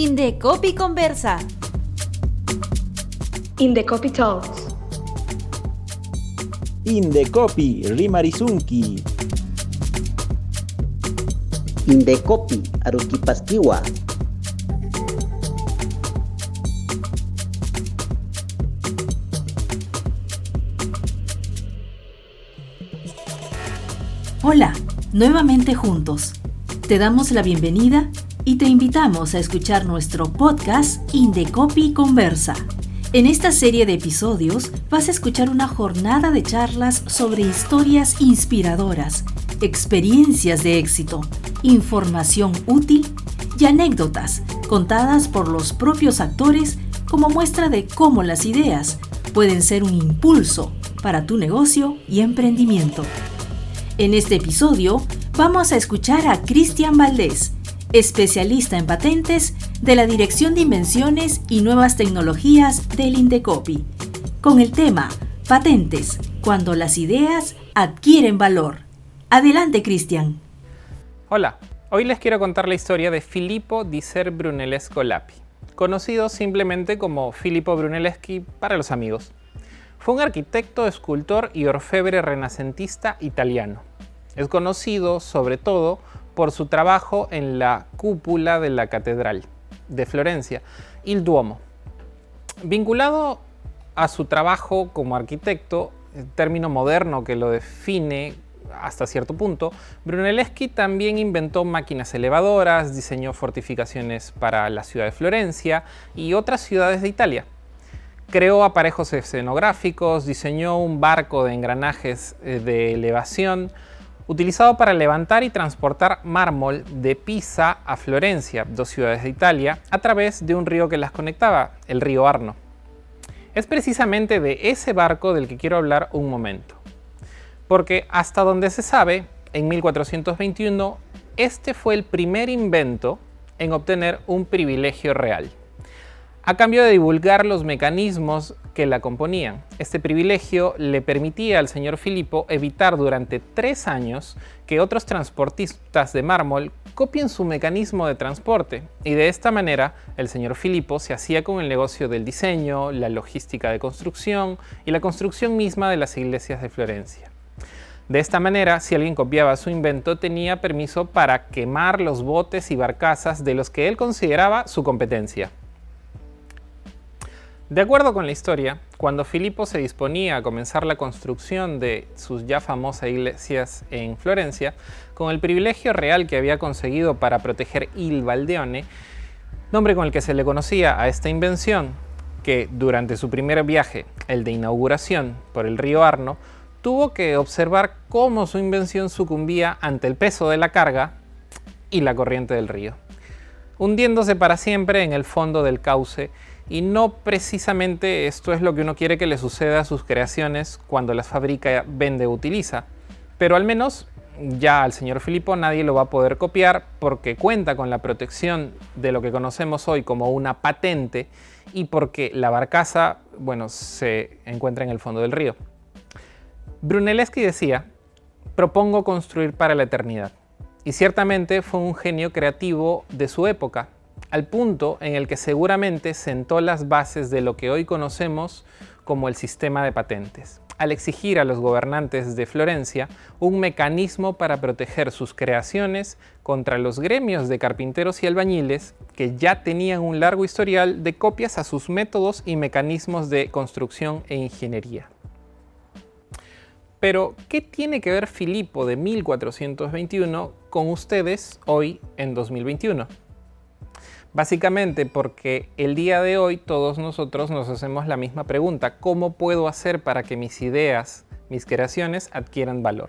Indecopi Conversa. Indecopi Talks. Indecopi Rimarizunki. Indecopi Aruquipastiwa. Hola, nuevamente juntos. Te damos la bienvenida y te invitamos a escuchar nuestro podcast Indecopi Conversa. En esta serie de episodios vas a escuchar una jornada de charlas sobre historias inspiradoras, experiencias de éxito, información útil y anécdotas contadas por los propios actores como muestra de cómo las ideas pueden ser un impulso para tu negocio y emprendimiento. En este episodio vamos a escuchar a Cristian Valdés, especialista en patentes de la Dirección de Invenciones y Nuevas Tecnologías del Indecopi, con el tema Patentes, cuando las ideas adquieren valor. Adelante, Cristian. Hola, hoy les quiero contar la historia de Filippo di Ser Brunellesco Lapi, conocido simplemente como Filippo Brunelleschi para los amigos. Fue un arquitecto, escultor y orfebre renacentista italiano es conocido sobre todo por su trabajo en la cúpula de la Catedral de Florencia, el Duomo. Vinculado a su trabajo como arquitecto, término moderno que lo define hasta cierto punto, Brunelleschi también inventó máquinas elevadoras, diseñó fortificaciones para la ciudad de Florencia y otras ciudades de Italia. Creó aparejos escenográficos, diseñó un barco de engranajes eh, de elevación, utilizado para levantar y transportar mármol de Pisa a Florencia, dos ciudades de Italia, a través de un río que las conectaba, el río Arno. Es precisamente de ese barco del que quiero hablar un momento. Porque hasta donde se sabe, en 1421, este fue el primer invento en obtener un privilegio real a cambio de divulgar los mecanismos que la componían. Este privilegio le permitía al señor Filipo evitar durante tres años que otros transportistas de mármol copien su mecanismo de transporte y de esta manera el señor Filipo se hacía con el negocio del diseño, la logística de construcción y la construcción misma de las iglesias de Florencia. De esta manera, si alguien copiaba su invento, tenía permiso para quemar los botes y barcazas de los que él consideraba su competencia. De acuerdo con la historia, cuando Filipo se disponía a comenzar la construcción de sus ya famosas iglesias en Florencia, con el privilegio real que había conseguido para proteger Il Valdeone, nombre con el que se le conocía a esta invención, que durante su primer viaje, el de inauguración por el río Arno, tuvo que observar cómo su invención sucumbía ante el peso de la carga y la corriente del río, hundiéndose para siempre en el fondo del cauce y no precisamente esto es lo que uno quiere que le suceda a sus creaciones cuando las fabrica, vende o utiliza. Pero al menos ya al señor Filipo nadie lo va a poder copiar porque cuenta con la protección de lo que conocemos hoy como una patente y porque la barcaza, bueno, se encuentra en el fondo del río. Brunelleschi decía, propongo construir para la eternidad. Y ciertamente fue un genio creativo de su época, al punto en el que seguramente sentó las bases de lo que hoy conocemos como el sistema de patentes, al exigir a los gobernantes de Florencia un mecanismo para proteger sus creaciones contra los gremios de carpinteros y albañiles que ya tenían un largo historial de copias a sus métodos y mecanismos de construcción e ingeniería. Pero, ¿qué tiene que ver Filipo de 1421 con ustedes hoy en 2021? Básicamente porque el día de hoy todos nosotros nos hacemos la misma pregunta, ¿cómo puedo hacer para que mis ideas, mis creaciones adquieran valor?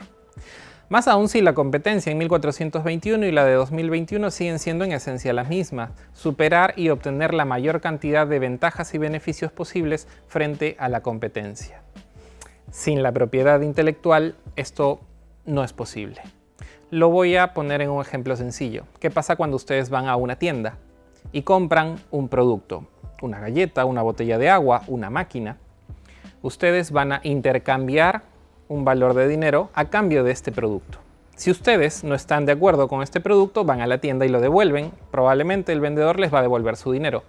Más aún si la competencia en 1421 y la de 2021 siguen siendo en esencia las mismas, superar y obtener la mayor cantidad de ventajas y beneficios posibles frente a la competencia. Sin la propiedad intelectual esto no es posible. Lo voy a poner en un ejemplo sencillo. ¿Qué pasa cuando ustedes van a una tienda? Y compran un producto, una galleta, una botella de agua, una máquina, ustedes van a intercambiar un valor de dinero a cambio de este producto. Si ustedes no están de acuerdo con este producto, van a la tienda y lo devuelven. Probablemente el vendedor les va a devolver su dinero.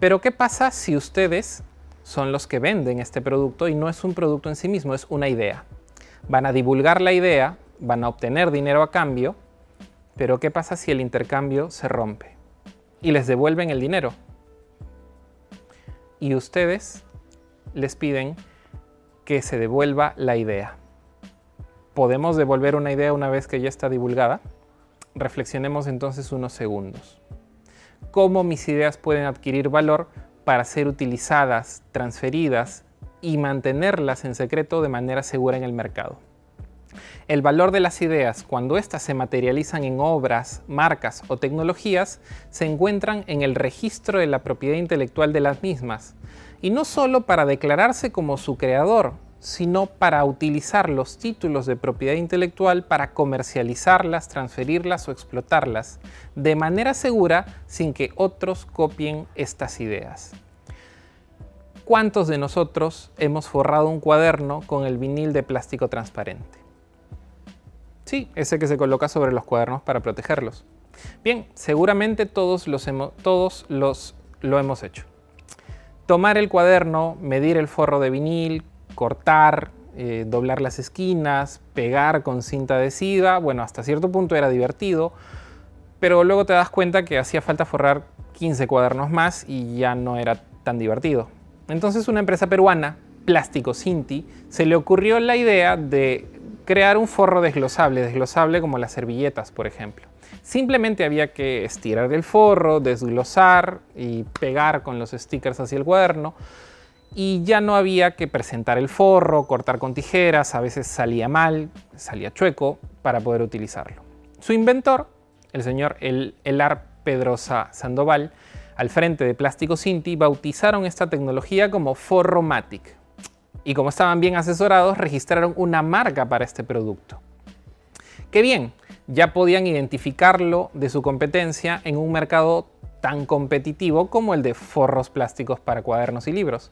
Pero ¿qué pasa si ustedes son los que venden este producto y no es un producto en sí mismo, es una idea? Van a divulgar la idea, van a obtener dinero a cambio, pero ¿qué pasa si el intercambio se rompe? Y les devuelven el dinero. Y ustedes les piden que se devuelva la idea. ¿Podemos devolver una idea una vez que ya está divulgada? Reflexionemos entonces unos segundos. ¿Cómo mis ideas pueden adquirir valor para ser utilizadas, transferidas y mantenerlas en secreto de manera segura en el mercado? El valor de las ideas, cuando éstas se materializan en obras, marcas o tecnologías, se encuentran en el registro de la propiedad intelectual de las mismas, y no solo para declararse como su creador, sino para utilizar los títulos de propiedad intelectual para comercializarlas, transferirlas o explotarlas de manera segura sin que otros copien estas ideas. ¿Cuántos de nosotros hemos forrado un cuaderno con el vinil de plástico transparente? Sí, ese que se coloca sobre los cuadernos para protegerlos. Bien, seguramente todos, los todos los, lo hemos hecho tomar el cuaderno, medir el forro de vinil, cortar, eh, doblar las esquinas, pegar con cinta adhesiva, bueno, hasta cierto punto era divertido, pero luego te das cuenta que hacía falta forrar 15 cuadernos más y ya no era tan divertido. Entonces una empresa peruana, Plástico Cinti, se le ocurrió la idea de crear un forro desglosable, desglosable como las servilletas, por ejemplo. Simplemente había que estirar el forro, desglosar y pegar con los stickers hacia el cuaderno. Y ya no había que presentar el forro, cortar con tijeras, a veces salía mal, salía chueco para poder utilizarlo. Su inventor, el señor Elar Pedrosa Sandoval, al frente de Plástico Cinti, bautizaron esta tecnología como Forromatic. Y como estaban bien asesorados, registraron una marca para este producto. Qué bien, ya podían identificarlo de su competencia en un mercado tan competitivo como el de forros plásticos para cuadernos y libros.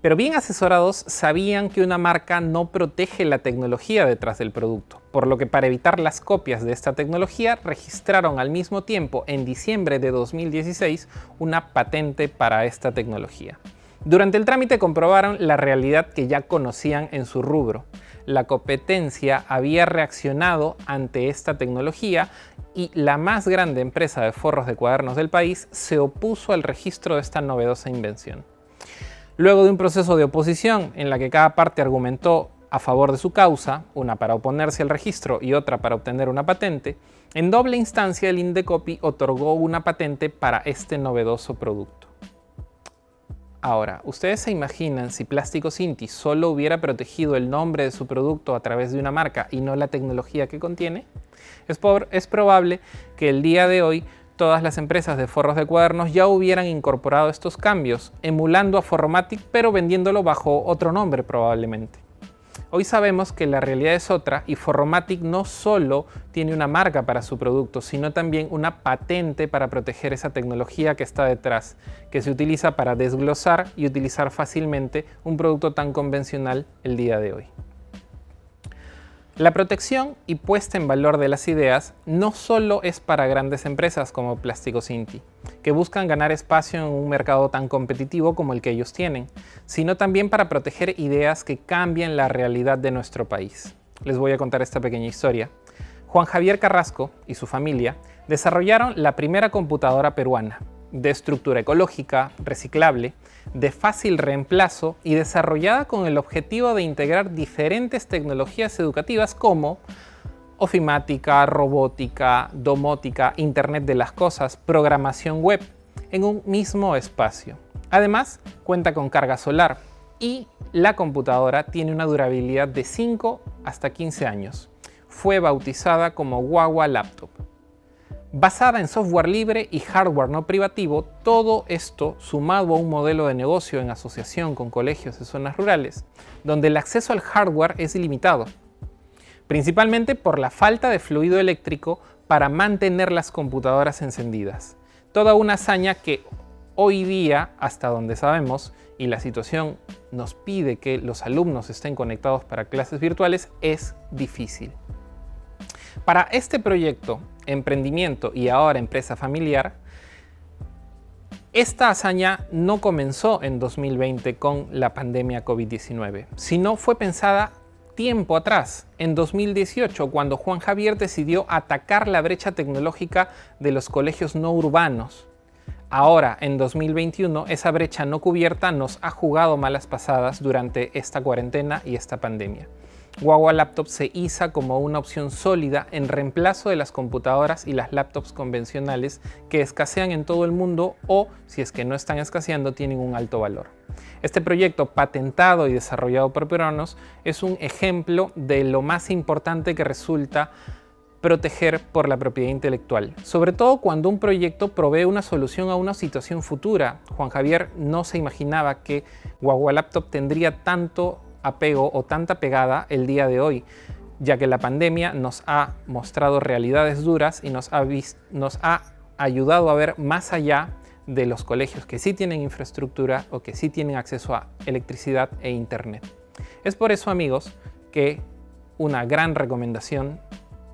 Pero bien asesorados sabían que una marca no protege la tecnología detrás del producto, por lo que para evitar las copias de esta tecnología registraron al mismo tiempo en diciembre de 2016 una patente para esta tecnología. Durante el trámite comprobaron la realidad que ya conocían en su rubro la competencia había reaccionado ante esta tecnología y la más grande empresa de forros de cuadernos del país se opuso al registro de esta novedosa invención. Luego de un proceso de oposición en la que cada parte argumentó a favor de su causa, una para oponerse al registro y otra para obtener una patente, en doble instancia el Indecopi otorgó una patente para este novedoso producto. Ahora, ¿ustedes se imaginan si Plástico Cinti solo hubiera protegido el nombre de su producto a través de una marca y no la tecnología que contiene? Es, probable que el día de hoy todas las empresas de forros de cuadernos ya hubieran incorporado estos cambios, emulando a Formatic pero vendiéndolo bajo otro nombre probablemente. Hoy sabemos que la realidad es otra y Forromatic no solo tiene una marca para su producto, sino también una patente para proteger esa tecnología que está detrás, que se utiliza para desglosar y utilizar fácilmente un producto tan convencional el día de hoy. La protección y puesta en valor de las ideas no solo es para grandes empresas como Plástico Cinti, que buscan ganar espacio en un mercado tan competitivo como el que ellos tienen, sino también para proteger ideas que cambian la realidad de nuestro país. Les voy a contar esta pequeña historia. Juan Javier Carrasco y su familia desarrollaron la primera computadora peruana, de estructura ecológica, reciclable, de fácil reemplazo y desarrollada con el objetivo de integrar diferentes tecnologías educativas como ofimática, robótica, domótica, Internet de las Cosas, programación web, en un mismo espacio. Además, cuenta con carga solar y la computadora tiene una durabilidad de 5 hasta 15 años. Fue bautizada como Guagua Laptop. Basada en software libre y hardware no privativo, todo esto sumado a un modelo de negocio en asociación con colegios de zonas rurales, donde el acceso al hardware es ilimitado, principalmente por la falta de fluido eléctrico para mantener las computadoras encendidas. Toda una hazaña que hoy día, hasta donde sabemos, y la situación nos pide que los alumnos estén conectados para clases virtuales, es difícil. Para este proyecto, emprendimiento y ahora empresa familiar, esta hazaña no comenzó en 2020 con la pandemia COVID-19, sino fue pensada tiempo atrás, en 2018, cuando Juan Javier decidió atacar la brecha tecnológica de los colegios no urbanos. Ahora, en 2021, esa brecha no cubierta nos ha jugado malas pasadas durante esta cuarentena y esta pandemia. Guagua Laptop se iza como una opción sólida en reemplazo de las computadoras y las laptops convencionales que escasean en todo el mundo o, si es que no están escaseando, tienen un alto valor. Este proyecto, patentado y desarrollado por peruanos, es un ejemplo de lo más importante que resulta proteger por la propiedad intelectual, sobre todo cuando un proyecto provee una solución a una situación futura. Juan Javier no se imaginaba que Guagua Laptop tendría tanto apego o tanta pegada el día de hoy, ya que la pandemia nos ha mostrado realidades duras y nos ha, ayudado a ver más allá de los colegios que sí tienen infraestructura o que sí tienen acceso a electricidad e internet. Es por eso, amigos, que una gran recomendación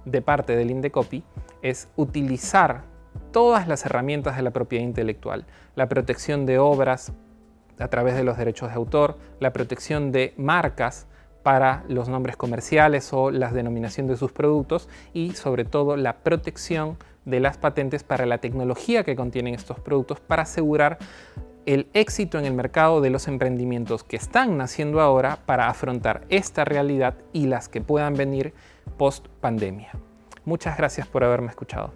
de parte del Indecopy es utilizar todas las herramientas de la propiedad intelectual, la protección de obras a través de los derechos de autor, la protección de marcas para los nombres comerciales o la denominación de sus productos y sobre todo la protección de las patentes para la tecnología que contienen estos productos para asegurar el éxito en el mercado de los emprendimientos que están naciendo ahora para afrontar esta realidad y las que puedan venir post pandemia. Muchas gracias por haberme escuchado.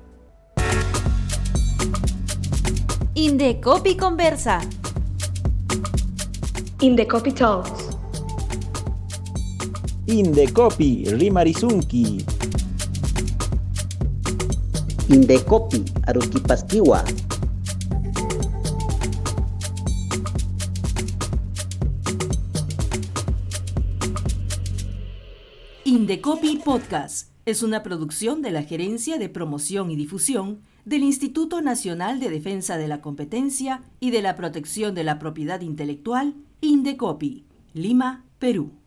Indecopi Conversa. Indecopi Talks. Indecopi Rimarizunki. Indecopi Aruquipastiwa. Indecopi Podcast es una producción de la Gerencia de Promoción y Difusión del Instituto Nacional de Defensa de la Competencia y de la Protección de la Propiedad Intelectual, Indecopi, Lima, Perú.